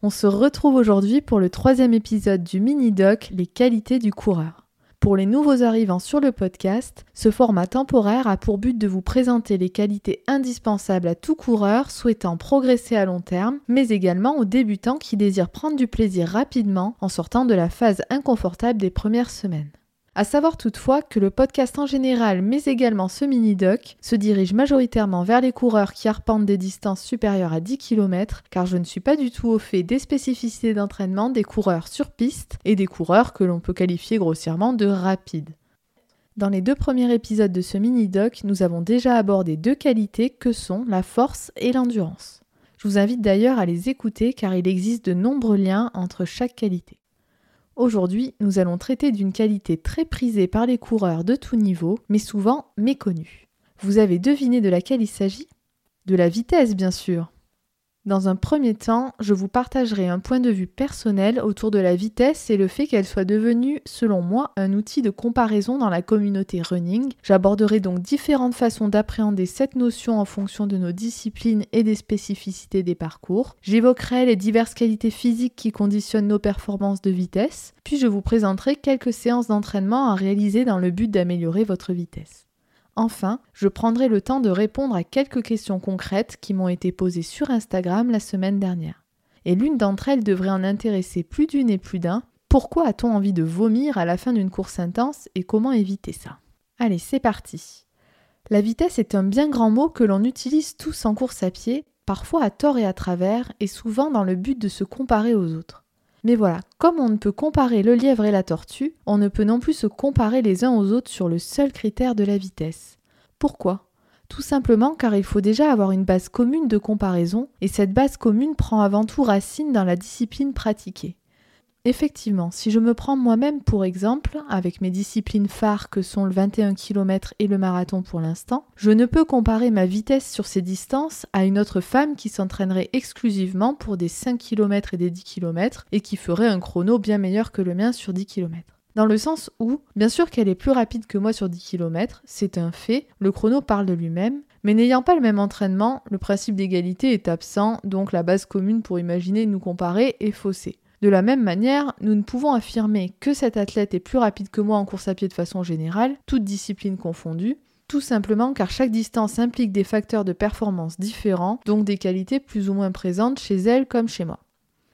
On se retrouve aujourd'hui pour le troisième épisode du mini-doc Les qualités du coureur. Pour les nouveaux arrivants sur le podcast, ce format temporaire a pour but de vous présenter les qualités indispensables à tout coureur souhaitant progresser à long terme, mais également aux débutants qui désirent prendre du plaisir rapidement en sortant de la phase inconfortable des premières semaines. À savoir toutefois que le podcast en général, mais également ce mini-doc, se dirige majoritairement vers les coureurs qui arpentent des distances supérieures à 10 km, car je ne suis pas du tout au fait des spécificités d'entraînement des coureurs sur piste et des coureurs que l'on peut qualifier grossièrement de rapides. Dans les deux premiers épisodes de ce mini-doc, nous avons déjà abordé deux qualités que sont la force et l'endurance. Je vous invite d'ailleurs à les écouter car il existe de nombreux liens entre chaque qualité. Aujourd'hui, nous allons traiter d'une qualité très prisée par les coureurs de tout niveau, mais souvent méconnue. Vous avez deviné de laquelle il s'agit? De la vitesse, bien sûr. Dans un premier temps, je vous partagerai un point de vue personnel autour de la vitesse et le fait qu'elle soit devenue, selon moi, un outil de comparaison dans la communauté running. J'aborderai donc différentes façons d'appréhender cette notion en fonction de nos disciplines et des spécificités des parcours. J'évoquerai les diverses qualités physiques qui conditionnent nos performances de vitesse, puis je vous présenterai quelques séances d'entraînement à réaliser dans le but d'améliorer votre vitesse. Enfin, je prendrai le temps de répondre à quelques questions concrètes qui m'ont été posées sur Instagram la semaine dernière. Et l'une d'entre elles devrait en intéresser plus d'une et plus d'un. Pourquoi a-t-on envie de vomir à la fin d'une course intense et comment éviter ça? Allez, c'est parti. La vitesse est un bien grand mot que l'on utilise tous en course à pied, parfois à tort et à travers, et souvent dans le but de se comparer aux autres. Mais voilà, comme on ne peut comparer le lièvre et la tortue, on ne peut non plus se comparer les uns aux autres sur le seul critère de la vitesse. Pourquoi? Tout simplement car il faut déjà avoir une base commune de comparaison, et cette base commune prend avant tout racine dans la discipline pratiquée. Effectivement, si je me prends moi-même pour exemple, avec mes disciplines phares que sont le 21 km et le marathon pour l'instant, je ne peux comparer ma vitesse sur ces distances à une autre femme qui s'entraînerait exclusivement pour des 5 km et des 10 km et qui ferait un chrono bien meilleur que le mien sur 10 km. Dans le sens où, bien sûr qu'elle est plus rapide que moi sur 10 km, c'est un fait, le chrono parle de lui-même, mais n'ayant pas le même entraînement, le principe d'égalité est absent, donc la base commune pour imaginer nous comparer est faussée. De la même manière, nous ne pouvons affirmer que cet athlète est plus rapide que moi en course à pied de façon générale, toutes disciplines confondues, tout simplement car chaque distance implique des facteurs de performance différents, donc des qualités plus ou moins présentes chez elle comme chez moi.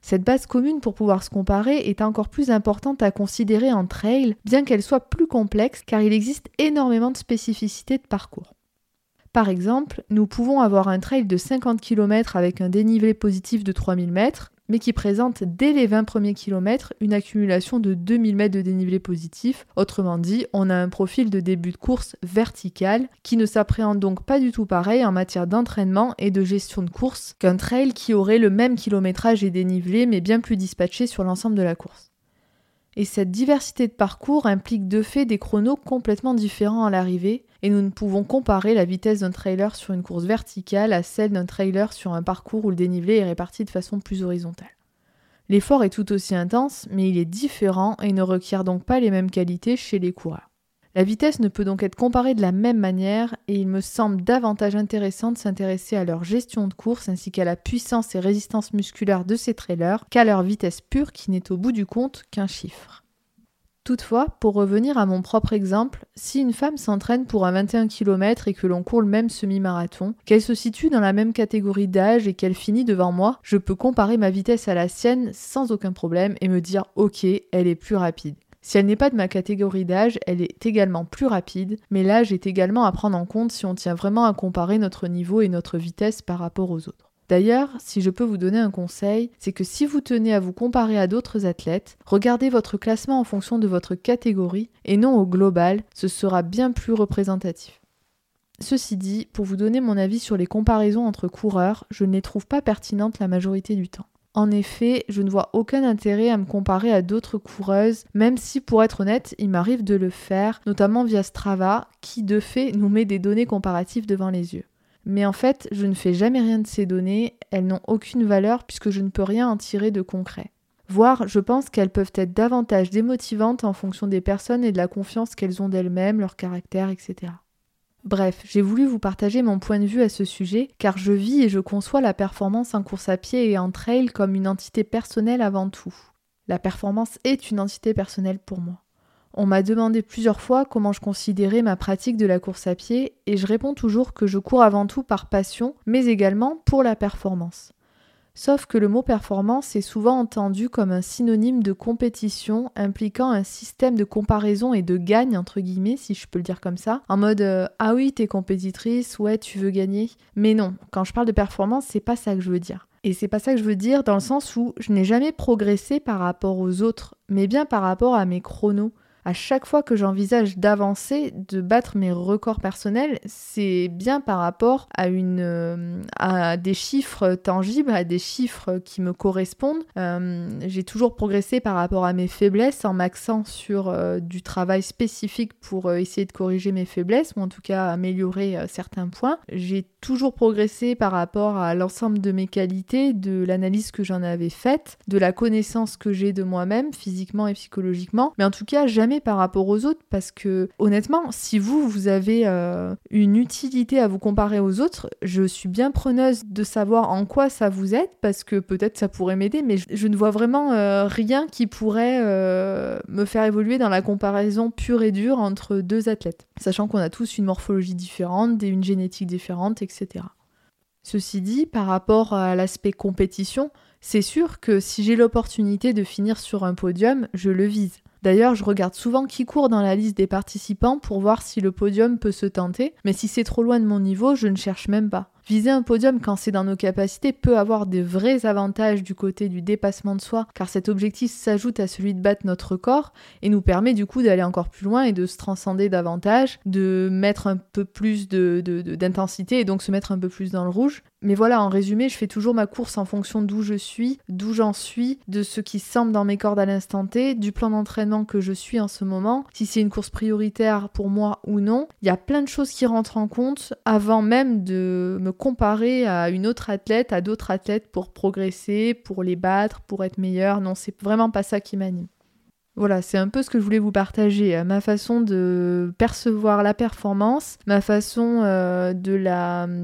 Cette base commune pour pouvoir se comparer est encore plus importante à considérer en trail, bien qu'elle soit plus complexe car il existe énormément de spécificités de parcours. Par exemple, nous pouvons avoir un trail de 50 km avec un dénivelé positif de 3000 mètres, mais qui présente dès les 20 premiers kilomètres une accumulation de 2000 mètres de dénivelé positif. Autrement dit, on a un profil de début de course vertical qui ne s'appréhende donc pas du tout pareil en matière d'entraînement et de gestion de course qu'un trail qui aurait le même kilométrage et dénivelé mais bien plus dispatché sur l'ensemble de la course. Et cette diversité de parcours implique de fait des chronos complètement différents à l'arrivée, et nous ne pouvons comparer la vitesse d'un trailer sur une course verticale à celle d'un trailer sur un parcours où le dénivelé est réparti de façon plus horizontale. L'effort est tout aussi intense, mais il est différent et ne requiert donc pas les mêmes qualités chez les coureurs. La vitesse ne peut donc être comparée de la même manière et il me semble davantage intéressant de s'intéresser à leur gestion de course ainsi qu'à la puissance et résistance musculaire de ces trailers qu'à leur vitesse pure qui n'est au bout du compte qu'un chiffre. Toutefois, pour revenir à mon propre exemple, si une femme s'entraîne pour un 21 km et que l'on court le même semi-marathon, qu'elle se situe dans la même catégorie d'âge et qu'elle finit devant moi, je peux comparer ma vitesse à la sienne sans aucun problème et me dire ok, elle est plus rapide. Si elle n'est pas de ma catégorie d'âge, elle est également plus rapide, mais l'âge est également à prendre en compte si on tient vraiment à comparer notre niveau et notre vitesse par rapport aux autres. D'ailleurs, si je peux vous donner un conseil, c'est que si vous tenez à vous comparer à d'autres athlètes, regardez votre classement en fonction de votre catégorie et non au global, ce sera bien plus représentatif. Ceci dit, pour vous donner mon avis sur les comparaisons entre coureurs, je ne les trouve pas pertinentes la majorité du temps. En effet, je ne vois aucun intérêt à me comparer à d'autres coureuses, même si pour être honnête, il m'arrive de le faire, notamment via Strava, qui de fait nous met des données comparatives devant les yeux. Mais en fait, je ne fais jamais rien de ces données, elles n'ont aucune valeur puisque je ne peux rien en tirer de concret. Voire, je pense qu'elles peuvent être davantage démotivantes en fonction des personnes et de la confiance qu'elles ont d'elles-mêmes, leur caractère, etc. Bref, j'ai voulu vous partager mon point de vue à ce sujet, car je vis et je conçois la performance en course à pied et en trail comme une entité personnelle avant tout. La performance est une entité personnelle pour moi. On m'a demandé plusieurs fois comment je considérais ma pratique de la course à pied et je réponds toujours que je cours avant tout par passion, mais également pour la performance. Sauf que le mot performance est souvent entendu comme un synonyme de compétition impliquant un système de comparaison et de gagne, entre guillemets, si je peux le dire comme ça, en mode euh, ah oui, t'es compétitrice, ouais, tu veux gagner. Mais non, quand je parle de performance, c'est pas ça que je veux dire. Et c'est pas ça que je veux dire dans le sens où je n'ai jamais progressé par rapport aux autres, mais bien par rapport à mes chronos à chaque fois que j'envisage d'avancer, de battre mes records personnels, c'est bien par rapport à, une, euh, à des chiffres tangibles, à des chiffres qui me correspondent. Euh, j'ai toujours progressé par rapport à mes faiblesses en m'axant sur euh, du travail spécifique pour essayer de corriger mes faiblesses ou en tout cas améliorer certains points. J'ai toujours progressé par rapport à l'ensemble de mes qualités, de l'analyse que j'en avais faite, de la connaissance que j'ai de moi-même, physiquement et psychologiquement, mais en tout cas jamais par rapport aux autres, parce que honnêtement, si vous, vous avez euh, une utilité à vous comparer aux autres, je suis bien preneuse de savoir en quoi ça vous aide, parce que peut-être ça pourrait m'aider, mais je, ne vois vraiment euh, rien qui pourrait euh, me faire évoluer dans la comparaison pure et dure entre deux athlètes, sachant qu'on a tous une morphologie différente, une génétique différente, etc. Ceci dit, par rapport à l'aspect compétition, c'est sûr que si j'ai l'opportunité de finir sur un podium, je le vise. D'ailleurs, je regarde souvent qui court dans la liste des participants pour voir si le podium peut se tenter, mais si c'est trop loin de mon niveau, je ne cherche même pas. Viser un podium quand c'est dans nos capacités peut avoir des vrais avantages du côté du dépassement de soi, car cet objectif s'ajoute à celui de battre notre corps et nous permet du coup d'aller encore plus loin et de se transcender davantage, de mettre un peu plus d'intensité de, et donc se mettre un peu plus dans le rouge. Mais voilà, en résumé, je fais toujours ma course en fonction d'où je suis, d'où j'en suis, de ce qui semble dans mes cordes à l'instant T, du plan d'entraînement que je suis en ce moment, si c'est une course prioritaire pour moi ou non. Il y a plein de choses qui rentrent en compte avant même de me comparer à une autre athlète, à d'autres athlètes pour progresser, pour les battre, pour être meilleur. Non, c'est vraiment pas ça qui m'anime. Voilà, c'est un peu ce que je voulais vous partager, euh, ma façon de percevoir la performance, ma façon euh, de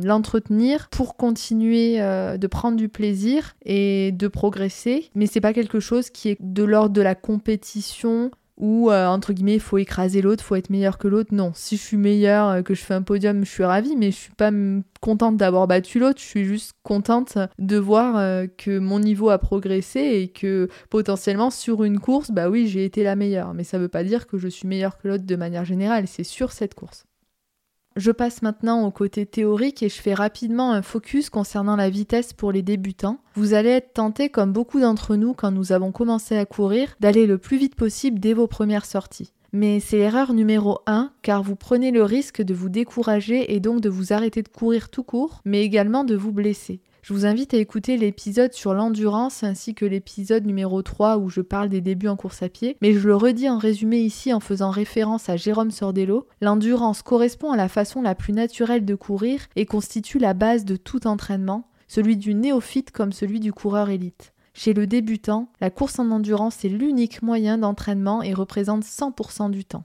l'entretenir pour continuer euh, de prendre du plaisir et de progresser. Mais c'est pas quelque chose qui est de l'ordre de la compétition ou entre guillemets il faut écraser l'autre, faut être meilleur que l'autre. Non, si je suis meilleur, que je fais un podium, je suis ravie, mais je suis pas contente d'avoir battu l'autre, je suis juste contente de voir euh, que mon niveau a progressé et que potentiellement sur une course, bah oui, j'ai été la meilleure. Mais ça veut pas dire que je suis meilleure que l'autre de manière générale, c'est sur cette course. Je passe maintenant au côté théorique et je fais rapidement un focus concernant la vitesse pour les débutants. Vous allez être tenté, comme beaucoup d'entre nous quand nous avons commencé à courir, d'aller le plus vite possible dès vos premières sorties. Mais c'est l'erreur numéro 1 car vous prenez le risque de vous décourager et donc de vous arrêter de courir tout court, mais également de vous blesser. Je vous invite à écouter l'épisode sur l'endurance ainsi que l'épisode numéro 3 où je parle des débuts en course à pied, mais je le redis en résumé ici en faisant référence à Jérôme Sordello. L'endurance correspond à la façon la plus naturelle de courir et constitue la base de tout entraînement, celui du néophyte comme celui du coureur élite. Chez le débutant, la course en endurance est l'unique moyen d'entraînement et représente 100% du temps.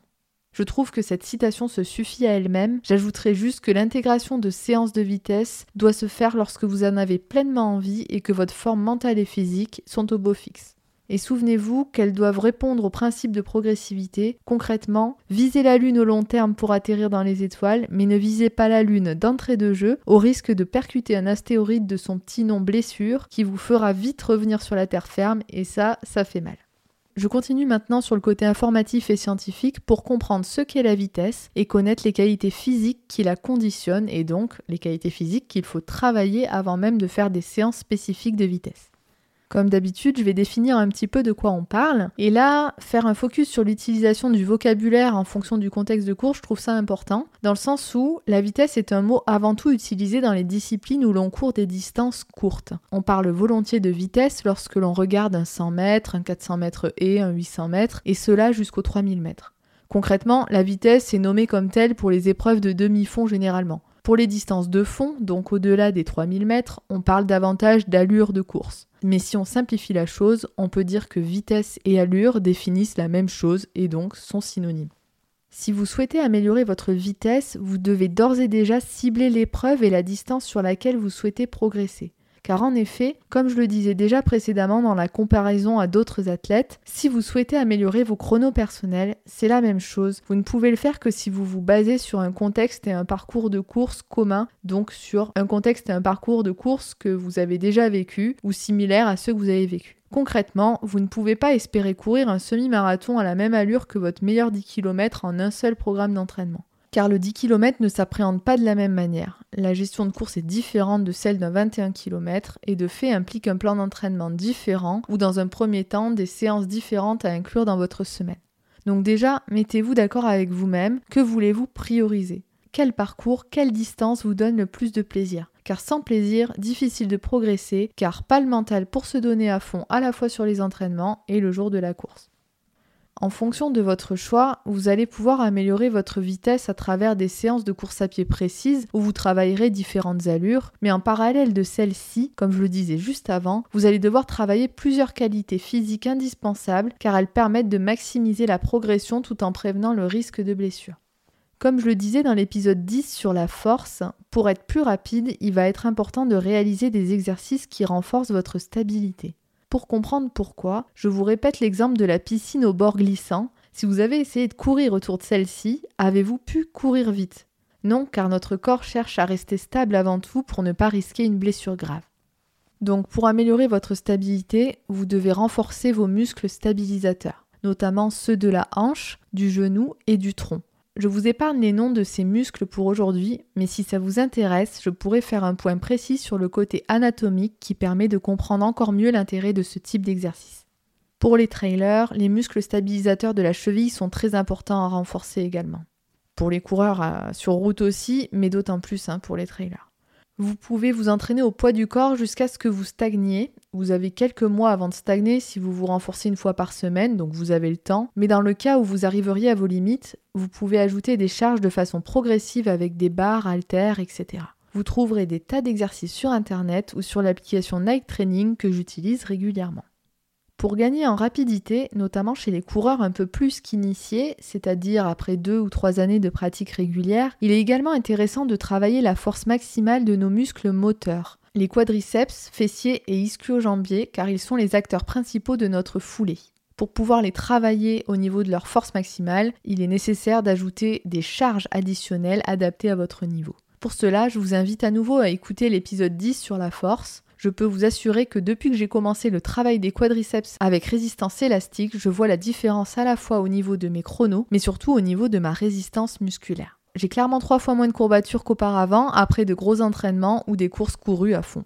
Je trouve que cette citation se suffit à elle-même. J'ajouterai juste que l'intégration de séances de vitesse doit se faire lorsque vous en avez pleinement envie et que votre forme mentale et physique sont au beau fixe. Et souvenez-vous qu'elles doivent répondre au principe de progressivité. Concrètement, visez la Lune au long terme pour atterrir dans les étoiles, mais ne visez pas la Lune d'entrée de jeu au risque de percuter un astéroïde de son petit nom blessure qui vous fera vite revenir sur la terre ferme et ça, ça fait mal. Je continue maintenant sur le côté informatif et scientifique pour comprendre ce qu'est la vitesse et connaître les qualités physiques qui la conditionnent et donc les qualités physiques qu'il faut travailler avant même de faire des séances spécifiques de vitesse. Comme d'habitude, je vais définir un petit peu de quoi on parle. Et là, faire un focus sur l'utilisation du vocabulaire en fonction du contexte de cours, je trouve ça important, dans le sens où la vitesse est un mot avant tout utilisé dans les disciplines où l'on court des distances courtes. On parle volontiers de vitesse lorsque l'on regarde un 100 mètres, un 400 mètres et un 800 mètres, et cela jusqu'aux 3000 mètres. Concrètement, la vitesse est nommée comme telle pour les épreuves de demi-fond généralement. Pour les distances de fond, donc au-delà des 3000 mètres, on parle davantage d'allure de course. Mais si on simplifie la chose, on peut dire que vitesse et allure définissent la même chose et donc sont synonymes. Si vous souhaitez améliorer votre vitesse, vous devez d'ores et déjà cibler l'épreuve et la distance sur laquelle vous souhaitez progresser. Car en effet, comme je le disais déjà précédemment dans la comparaison à d'autres athlètes, si vous souhaitez améliorer vos chronos personnels, c'est la même chose. Vous ne pouvez le faire que si vous vous basez sur un contexte et un parcours de course commun, donc sur un contexte et un parcours de course que vous avez déjà vécu ou similaires à ceux que vous avez vécu. Concrètement, vous ne pouvez pas espérer courir un semi-marathon à la même allure que votre meilleur 10 km en un seul programme d'entraînement car le 10 km ne s'appréhende pas de la même manière. La gestion de course est différente de celle d'un 21 km et de fait implique un plan d'entraînement différent ou dans un premier temps des séances différentes à inclure dans votre semaine. Donc déjà, mettez-vous d'accord avec vous-même, que voulez-vous prioriser? Quel parcours, quelle distance vous donne le plus de plaisir? Car sans plaisir, difficile de progresser, car pas le mental pour se donner à fond à la fois sur les entraînements et le jour de la course. En fonction de votre choix, vous allez pouvoir améliorer votre vitesse à travers des séances de course à pied précises où vous travaillerez différentes allures, mais en parallèle de celles-ci, comme je le disais juste avant, vous allez devoir travailler plusieurs qualités physiques indispensables car elles permettent de maximiser la progression tout en prévenant le risque de blessure. Comme je le disais dans l'épisode 10 sur la force, pour être plus rapide, il va être important de réaliser des exercices qui renforcent votre stabilité. Pour comprendre pourquoi, je vous répète l'exemple de la piscine au bord glissant. Si vous avez essayé de courir autour de celle-ci, avez-vous pu courir vite? Non, car notre corps cherche à rester stable avant tout pour ne pas risquer une blessure grave. Donc pour améliorer votre stabilité, vous devez renforcer vos muscles stabilisateurs, notamment ceux de la hanche, du genou et du tronc. Je vous épargne les noms de ces muscles pour aujourd'hui, mais si ça vous intéresse, je pourrais faire un point précis sur le côté anatomique qui permet de comprendre encore mieux l'intérêt de ce type d'exercice. Pour les trailers, les muscles stabilisateurs de la cheville sont très importants à renforcer également. Pour les coureurs euh, sur route aussi, mais d'autant plus hein, pour les trailers. Vous pouvez vous entraîner au poids du corps jusqu'à ce que vous stagniez. Vous avez quelques mois avant de stagner si vous vous renforcez une fois par semaine, donc vous avez le temps. Mais dans le cas où vous arriveriez à vos limites, vous pouvez ajouter des charges de façon progressive avec des barres, haltères, etc. Vous trouverez des tas d'exercices sur Internet ou sur l'application Nike Training que j'utilise régulièrement. Pour gagner en rapidité, notamment chez les coureurs un peu plus qu'initiés, c'est-à-dire après deux ou trois années de pratique régulière, il est également intéressant de travailler la force maximale de nos muscles moteurs, les quadriceps, fessiers et ischio-jambiers, car ils sont les acteurs principaux de notre foulée. Pour pouvoir les travailler au niveau de leur force maximale, il est nécessaire d'ajouter des charges additionnelles adaptées à votre niveau. Pour cela, je vous invite à nouveau à écouter l'épisode 10 sur la force, je peux vous assurer que depuis que j'ai commencé le travail des quadriceps avec résistance élastique, je vois la différence à la fois au niveau de mes chronos, mais surtout au niveau de ma résistance musculaire. J'ai clairement trois fois moins de courbatures qu'auparavant après de gros entraînements ou des courses courues à fond.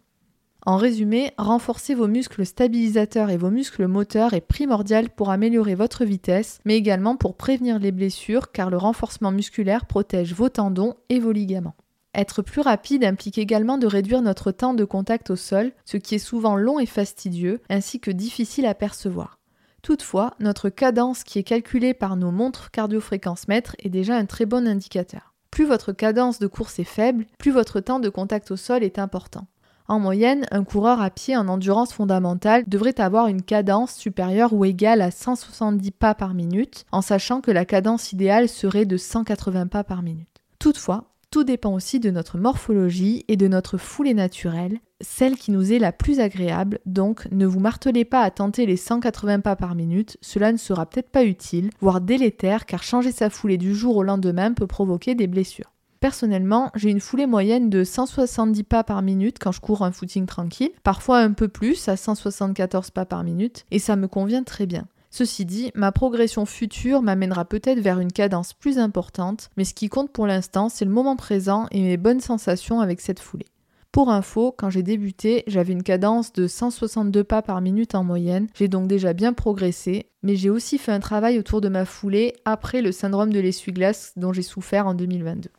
En résumé, renforcer vos muscles stabilisateurs et vos muscles moteurs est primordial pour améliorer votre vitesse, mais également pour prévenir les blessures car le renforcement musculaire protège vos tendons et vos ligaments. Être plus rapide implique également de réduire notre temps de contact au sol, ce qui est souvent long et fastidieux, ainsi que difficile à percevoir. Toutefois, notre cadence qui est calculée par nos montres cardiofréquence mètres est déjà un très bon indicateur. Plus votre cadence de course est faible, plus votre temps de contact au sol est important. En moyenne, un coureur à pied en endurance fondamentale devrait avoir une cadence supérieure ou égale à 170 pas par minute, en sachant que la cadence idéale serait de 180 pas par minute. Toutefois, tout dépend aussi de notre morphologie et de notre foulée naturelle, celle qui nous est la plus agréable, donc ne vous martelez pas à tenter les 180 pas par minute, cela ne sera peut-être pas utile, voire délétère car changer sa foulée du jour au lendemain peut provoquer des blessures. Personnellement, j'ai une foulée moyenne de 170 pas par minute quand je cours un footing tranquille, parfois un peu plus, à 174 pas par minute, et ça me convient très bien. Ceci dit, ma progression future m'amènera peut-être vers une cadence plus importante, mais ce qui compte pour l'instant, c'est le moment présent et mes bonnes sensations avec cette foulée. Pour info, quand j'ai débuté, j'avais une cadence de 162 pas par minute en moyenne. J'ai donc déjà bien progressé, mais j'ai aussi fait un travail autour de ma foulée après le syndrome de l'essuie-glace dont j'ai souffert en 2022.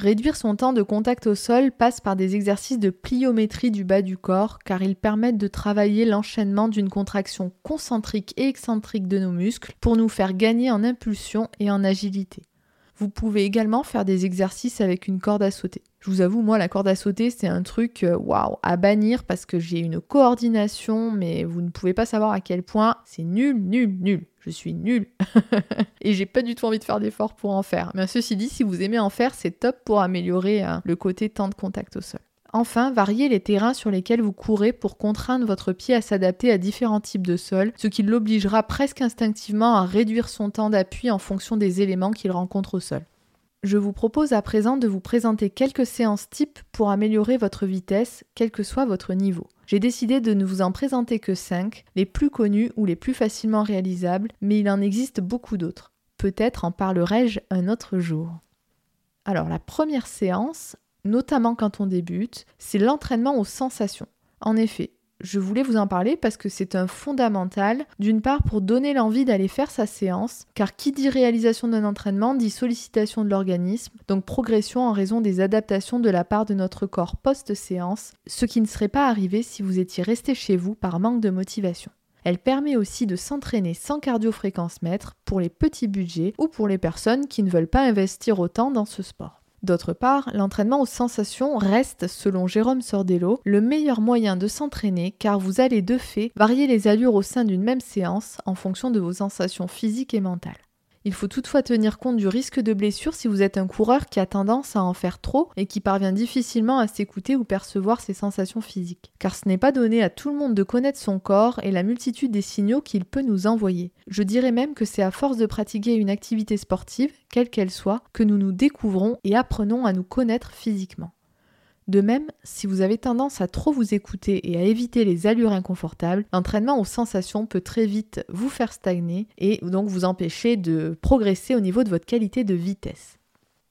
Réduire son temps de contact au sol passe par des exercices de pliométrie du bas du corps car ils permettent de travailler l'enchaînement d'une contraction concentrique et excentrique de nos muscles pour nous faire gagner en impulsion et en agilité. Vous pouvez également faire des exercices avec une corde à sauter. Je vous avoue, moi, la corde à sauter, c'est un truc, euh, waouh, à bannir parce que j'ai une coordination, mais vous ne pouvez pas savoir à quel point c'est nul, nul, nul. Je suis nul. et j'ai pas du tout envie de faire d'efforts pour en faire. Mais ceci dit, si vous aimez en faire, c'est top pour améliorer euh, le côté temps de contact au sol. Enfin, variez les terrains sur lesquels vous courez pour contraindre votre pied à s'adapter à différents types de sol, ce qui l'obligera presque instinctivement à réduire son temps d'appui en fonction des éléments qu'il rencontre au sol. Je vous propose à présent de vous présenter quelques séances types pour améliorer votre vitesse, quel que soit votre niveau. J'ai décidé de ne vous en présenter que 5, les plus connus ou les plus facilement réalisables, mais il en existe beaucoup d'autres. Peut-être en parlerai-je un autre jour. Alors la première séance, notamment quand on débute, c'est l'entraînement aux sensations. En effet, je voulais vous en parler parce que c'est un fondamental, d'une part pour donner l'envie d'aller faire sa séance, car qui dit réalisation d'un entraînement dit sollicitation de l'organisme, donc progression en raison des adaptations de la part de notre corps post-séance, ce qui ne serait pas arrivé si vous étiez resté chez vous par manque de motivation. Elle permet aussi de s'entraîner sans cardio-fréquence mètre pour les petits budgets ou pour les personnes qui ne veulent pas investir autant dans ce sport. D'autre part, l'entraînement aux sensations reste, selon Jérôme Sordello, le meilleur moyen de s'entraîner car vous allez de fait varier les allures au sein d'une même séance en fonction de vos sensations physiques et mentales. Il faut toutefois tenir compte du risque de blessure si vous êtes un coureur qui a tendance à en faire trop et qui parvient difficilement à s'écouter ou percevoir ses sensations physiques. Car ce n'est pas donné à tout le monde de connaître son corps et la multitude des signaux qu'il peut nous envoyer. Je dirais même que c'est à force de pratiquer une activité sportive, quelle qu'elle soit, que nous nous découvrons et apprenons à nous connaître physiquement. De même, si vous avez tendance à trop vous écouter et à éviter les allures inconfortables, l'entraînement aux sensations peut très vite vous faire stagner et donc vous empêcher de progresser au niveau de votre qualité de vitesse.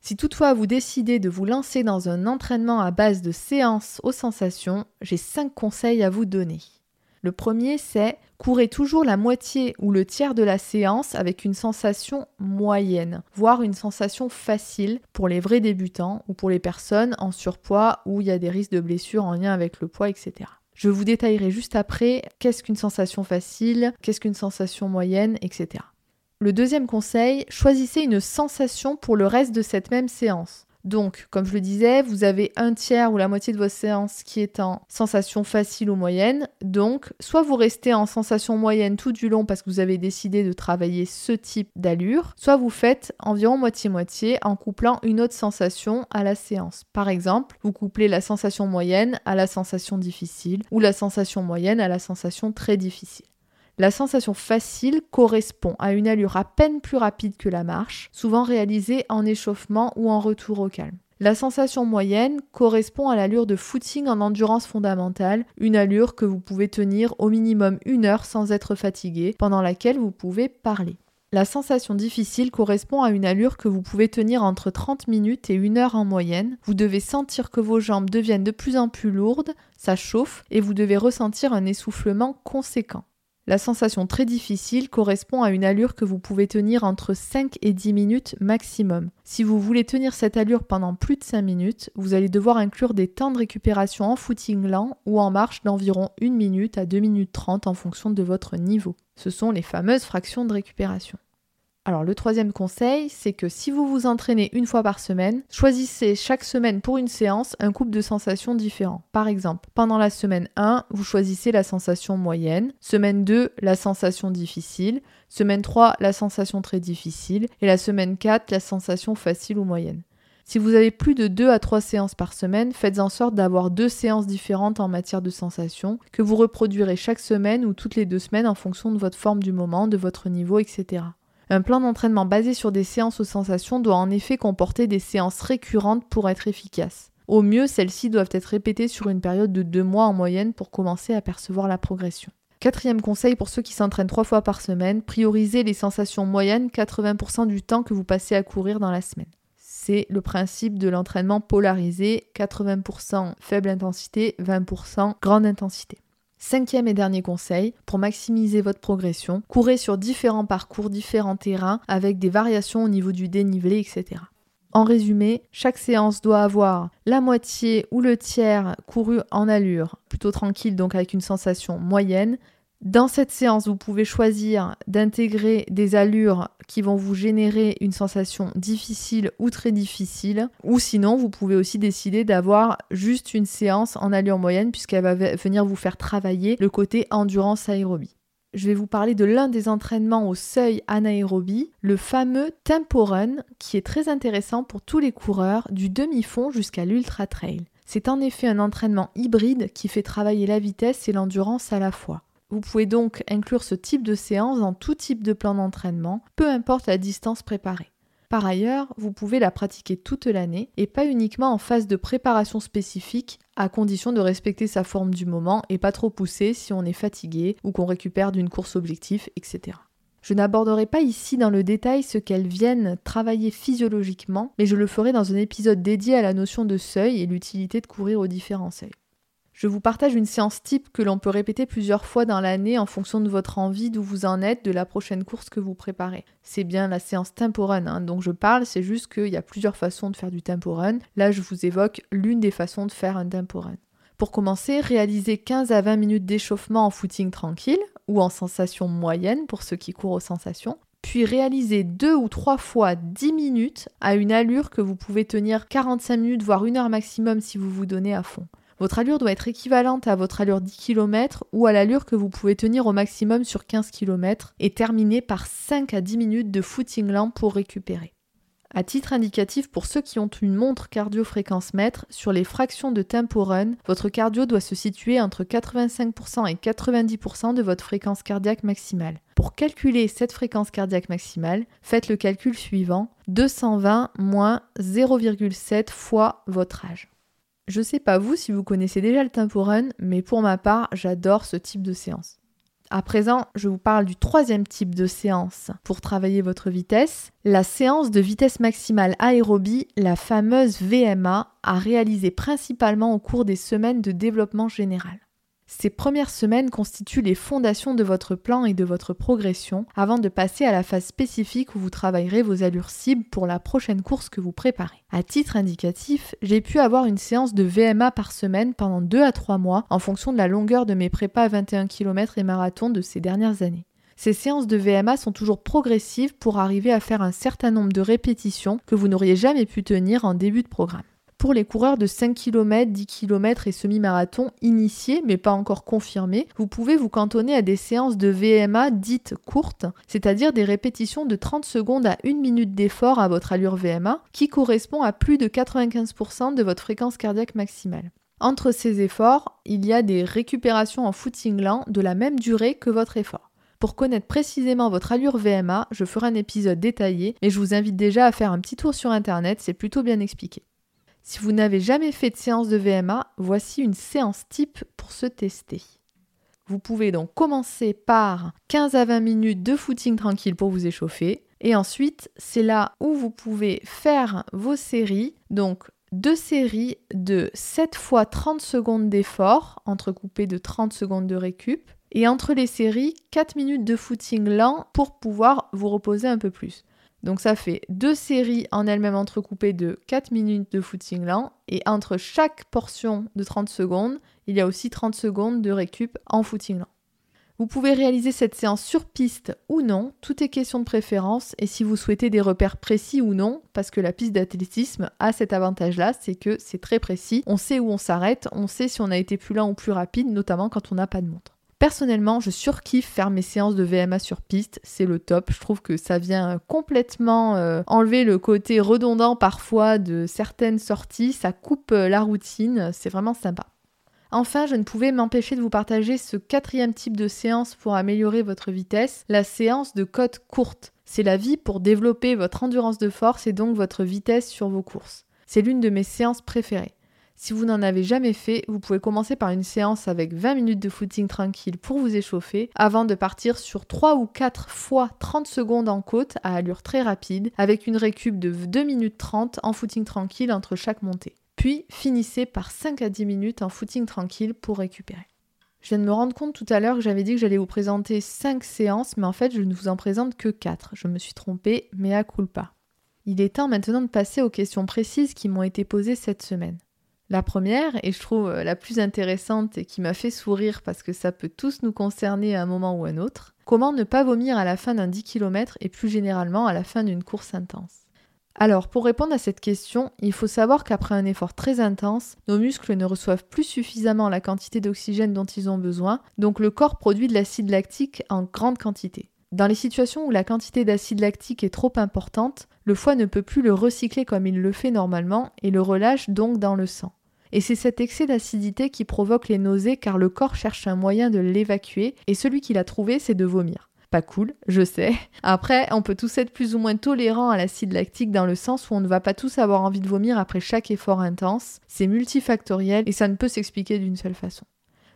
Si toutefois vous décidez de vous lancer dans un entraînement à base de séances aux sensations, j'ai 5 conseils à vous donner. Le premier, c'est courez toujours la moitié ou le tiers de la séance avec une sensation moyenne, voire une sensation facile pour les vrais débutants ou pour les personnes en surpoids où il y a des risques de blessures en lien avec le poids, etc. Je vous détaillerai juste après qu'est-ce qu'une sensation facile, qu'est-ce qu'une sensation moyenne, etc. Le deuxième conseil, choisissez une sensation pour le reste de cette même séance. Donc, comme je le disais, vous avez un tiers ou la moitié de vos séances qui est en sensation facile ou moyenne. Donc, soit vous restez en sensation moyenne tout du long parce que vous avez décidé de travailler ce type d'allure, soit vous faites environ moitié-moitié en couplant une autre sensation à la séance. Par exemple, vous couplez la sensation moyenne à la sensation difficile ou la sensation moyenne à la sensation très difficile. La sensation facile correspond à une allure à peine plus rapide que la marche, souvent réalisée en échauffement ou en retour au calme. La sensation moyenne correspond à l'allure de footing en endurance fondamentale, une allure que vous pouvez tenir au minimum une heure sans être fatigué, pendant laquelle vous pouvez parler. La sensation difficile correspond à une allure que vous pouvez tenir entre 30 minutes et 1 heure en moyenne. Vous devez sentir que vos jambes deviennent de plus en plus lourdes, ça chauffe, et vous devez ressentir un essoufflement conséquent. La sensation très difficile correspond à une allure que vous pouvez tenir entre 5 et 10 minutes maximum. Si vous voulez tenir cette allure pendant plus de 5 minutes, vous allez devoir inclure des temps de récupération en footing lent ou en marche d'environ 1 minute à 2 minutes 30 en fonction de votre niveau. Ce sont les fameuses fractions de récupération. Alors le troisième conseil, c'est que si vous vous entraînez une fois par semaine, choisissez chaque semaine pour une séance un couple de sensations différents. Par exemple, pendant la semaine 1, vous choisissez la sensation moyenne, semaine 2, la sensation difficile, semaine 3, la sensation très difficile, et la semaine 4, la sensation facile ou moyenne. Si vous avez plus de 2 à 3 séances par semaine, faites en sorte d'avoir deux séances différentes en matière de sensations, que vous reproduirez chaque semaine ou toutes les deux semaines en fonction de votre forme du moment, de votre niveau, etc. Un plan d'entraînement basé sur des séances aux sensations doit en effet comporter des séances récurrentes pour être efficace. Au mieux, celles-ci doivent être répétées sur une période de deux mois en moyenne pour commencer à percevoir la progression. Quatrième conseil pour ceux qui s'entraînent trois fois par semaine, priorisez les sensations moyennes 80% du temps que vous passez à courir dans la semaine. c'est le principe de l'entraînement polarisé, 80% faible intensité, 20% grande intensité. Cinquième et dernier conseil, pour maximiser votre progression, courez sur différents parcours, différents terrains, avec des variations au niveau du dénivelé, etc. En résumé, chaque séance doit avoir la moitié ou le tiers couru en allure, plutôt tranquille, donc avec une sensation moyenne, dans cette séance, vous pouvez choisir d'intégrer des allures qui vont vous générer une sensation difficile ou très difficile, ou sinon vous pouvez aussi décider d'avoir juste une séance en allure moyenne puisqu'elle va venir vous faire travailler le côté endurance aérobie. Je vais vous parler de l'un des entraînements au seuil anaérobie, le fameux tempo run, qui est très intéressant pour tous les coureurs du demi-fond jusqu'à l'ultra trail. C'est en effet un entraînement hybride qui fait travailler la vitesse et l'endurance à la fois. Vous pouvez donc inclure ce type de séance dans tout type de plan d'entraînement, peu importe la distance préparée. Par ailleurs, vous pouvez la pratiquer toute l'année et pas uniquement en phase de préparation spécifique, à condition de respecter sa forme du moment et pas trop pousser si on est fatigué ou qu'on récupère d'une course objectif, etc. Je n'aborderai pas ici dans le détail ce qu'elles viennent travailler physiologiquement, mais je le ferai dans un épisode dédié à la notion de seuil et l'utilité de courir aux différents seuils. Je vous partage une séance type que l'on peut répéter plusieurs fois dans l'année en fonction de votre envie, d'où vous en êtes, de la prochaine course que vous préparez. C'est bien la séance tempo run hein, dont je parle, c'est juste qu'il y a plusieurs façons de faire du tempo run. Là, je vous évoque l'une des façons de faire un tempo run. Pour commencer, réalisez 15 à 20 minutes d'échauffement en footing tranquille ou en sensation moyenne pour ceux qui courent aux sensations. Puis réalisez deux ou trois fois 10 minutes à une allure que vous pouvez tenir 45 minutes voire une heure maximum si vous vous donnez à fond. Votre allure doit être équivalente à votre allure 10 km ou à l'allure que vous pouvez tenir au maximum sur 15 km et terminer par 5 à 10 minutes de footing lent pour récupérer. À titre indicatif, pour ceux qui ont une montre cardio-fréquence mètre, sur les fractions de tempo run, votre cardio doit se situer entre 85% et 90% de votre fréquence cardiaque maximale. Pour calculer cette fréquence cardiaque maximale, faites le calcul suivant 220 moins 0,7 fois votre âge. Je sais pas vous si vous connaissez déjà le tempo run, mais pour ma part, j'adore ce type de séance. À présent, je vous parle du troisième type de séance pour travailler votre vitesse, la séance de vitesse maximale aérobie, la fameuse VMA, à réaliser principalement au cours des semaines de développement général. Ces premières semaines constituent les fondations de votre plan et de votre progression avant de passer à la phase spécifique où vous travaillerez vos allures cibles pour la prochaine course que vous préparez. À titre indicatif, j'ai pu avoir une séance de VMA par semaine pendant 2 à 3 mois en fonction de la longueur de mes prépas 21 km et marathon de ces dernières années. Ces séances de VMA sont toujours progressives pour arriver à faire un certain nombre de répétitions que vous n'auriez jamais pu tenir en début de programme. Pour les coureurs de 5 km, 10 km et semi-marathon initiés mais pas encore confirmés, vous pouvez vous cantonner à des séances de VMA dites courtes, c'est-à-dire des répétitions de 30 secondes à 1 minute d'effort à votre allure VMA, qui correspond à plus de 95% de votre fréquence cardiaque maximale. Entre ces efforts, il y a des récupérations en footing lent de la même durée que votre effort. Pour connaître précisément votre allure VMA, je ferai un épisode détaillé, mais je vous invite déjà à faire un petit tour sur internet, c'est plutôt bien expliqué. Si vous n'avez jamais fait de séance de VMA, voici une séance type pour se tester. Vous pouvez donc commencer par 15 à 20 minutes de footing tranquille pour vous échauffer. Et ensuite, c'est là où vous pouvez faire vos séries. Donc, deux séries de 7 fois 30 secondes d'effort, entrecoupées de 30 secondes de récup. Et entre les séries, 4 minutes de footing lent pour pouvoir vous reposer un peu plus. Donc ça fait deux séries en elles-mêmes entrecoupées de 4 minutes de footing lent. Et entre chaque portion de 30 secondes, il y a aussi 30 secondes de récup en footing lent. Vous pouvez réaliser cette séance sur piste ou non, tout est question de préférence. Et si vous souhaitez des repères précis ou non, parce que la piste d'athlétisme a cet avantage-là, c'est que c'est très précis, on sait où on s'arrête, on sait si on a été plus lent ou plus rapide, notamment quand on n'a pas de montre. Personnellement, je surkiffe faire mes séances de VMA sur piste, c'est le top. Je trouve que ça vient complètement euh, enlever le côté redondant parfois de certaines sorties, ça coupe euh, la routine, c'est vraiment sympa. Enfin, je ne pouvais m'empêcher de vous partager ce quatrième type de séance pour améliorer votre vitesse, la séance de côte courte. C'est la vie pour développer votre endurance de force et donc votre vitesse sur vos courses. C'est l'une de mes séances préférées. Si vous n'en avez jamais fait, vous pouvez commencer par une séance avec 20 minutes de footing tranquille pour vous échauffer avant de partir sur 3 ou 4 fois 30 secondes en côte à allure très rapide avec une récup de 2 minutes 30 en footing tranquille entre chaque montée. Puis finissez par 5 à 10 minutes en footing tranquille pour récupérer. Je viens de me rendre compte tout à l'heure que j'avais dit que j'allais vous présenter 5 séances, mais en fait je ne vous en présente que 4. Je me suis trompée, mais à pas. Il est temps maintenant de passer aux questions précises qui m'ont été posées cette semaine. La première, et je trouve euh, la plus intéressante et qui m'a fait sourire parce que ça peut tous nous concerner à un moment ou un autre, comment ne pas vomir à la fin d'un 10 km et plus généralement à la fin d'une course intense? Alors, pour répondre à cette question, il faut savoir qu'après un effort très intense, nos muscles ne reçoivent plus suffisamment la quantité d'oxygène dont ils ont besoin, donc le corps produit de l'acide lactique en grande quantité. Dans les situations où la quantité d'acide lactique est trop importante, le foie ne peut plus le recycler comme il le fait normalement et le relâche donc dans le sang. Et c'est cet excès d'acidité qui provoque les nausées car le corps cherche un moyen de l'évacuer et celui qu'il a trouvé c'est de vomir. Pas cool, je sais. Après, on peut tous être plus ou moins tolérants à l'acide lactique dans le sens où on ne va pas tous avoir envie de vomir après chaque effort intense. C'est multifactoriel et ça ne peut s'expliquer d'une seule façon.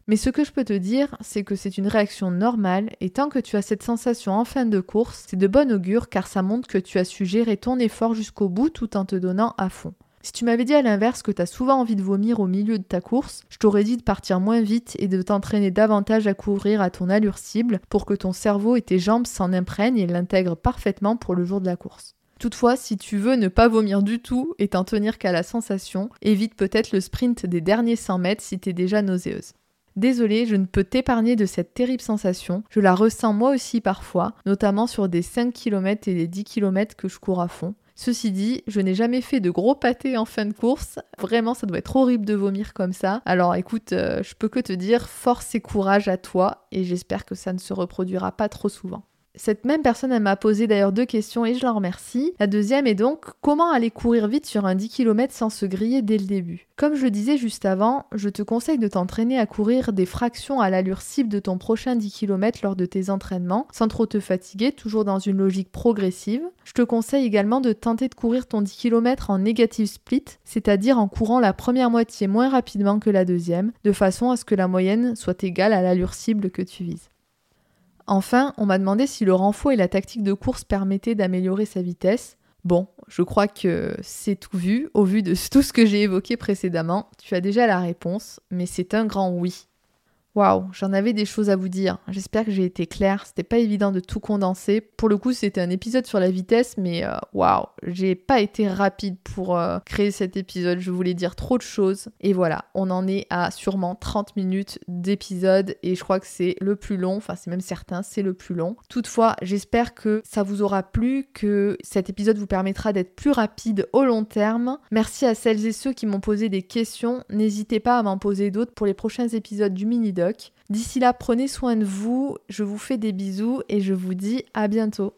Mais ce que je peux te dire, c'est que c'est une réaction normale et tant que tu as cette sensation en fin de course, c'est de bon augure car ça montre que tu as su gérer ton effort jusqu'au bout tout en te donnant à fond. Si tu m'avais dit à l'inverse que tu as souvent envie de vomir au milieu de ta course, je t'aurais dit de partir moins vite et de t'entraîner davantage à courir à ton allure cible pour que ton cerveau et tes jambes s'en imprègnent et l'intègrent parfaitement pour le jour de la course. Toutefois, si tu veux ne pas vomir du tout et t'en tenir qu'à la sensation, évite peut-être le sprint des derniers 100 mètres si t'es déjà nauséeuse. Désolée, je ne peux t'épargner de cette terrible sensation. Je la ressens moi aussi parfois, notamment sur des 5 km et des 10 km que je cours à fond. Ceci dit, je n'ai jamais fait de gros pâtés en fin de course. Vraiment, ça doit être horrible de vomir comme ça. Alors écoute, euh, je peux que te dire force et courage à toi et j'espère que ça ne se reproduira pas trop souvent. Cette même personne, m'a posé d'ailleurs deux questions et je la remercie. La deuxième est donc comment aller courir vite sur un 10 km sans se griller dès le début? Comme je le disais juste avant, je te conseille de t'entraîner à courir des fractions à l'allure cible de ton prochain 10 km lors de tes entraînements, sans trop te fatiguer, toujours dans une logique progressive. Je te conseille également de tenter de courir ton 10 km en negative split, c'est-à-dire en courant la première moitié moins rapidement que la deuxième, de façon à ce que la moyenne soit égale à l'allure cible que tu vises. Enfin, on m'a demandé si le renfort et la tactique de course permettaient d'améliorer sa vitesse. Bon, je crois que c'est tout vu. Au vu de tout ce que j'ai évoqué précédemment, tu as déjà la réponse, mais c'est un grand oui. Waouh, j'en avais des choses à vous dire. J'espère que j'ai été claire. C'était pas évident de tout condenser. Pour le coup, c'était un épisode sur la vitesse, mais euh, waouh, j'ai pas été rapide pour euh, créer cet épisode. Je voulais dire trop de choses. Et voilà, on en est à sûrement 30 minutes d'épisode et je crois que c'est le plus long. Enfin, c'est même certain, c'est le plus long. Toutefois, j'espère que ça vous aura plu, que cet épisode vous permettra d'être plus rapide au long terme. Merci à celles et ceux qui m'ont posé des questions. N'hésitez pas à m'en poser d'autres pour les prochains épisodes du mini D'ici là, prenez soin de vous, je vous fais des bisous et je vous dis à bientôt.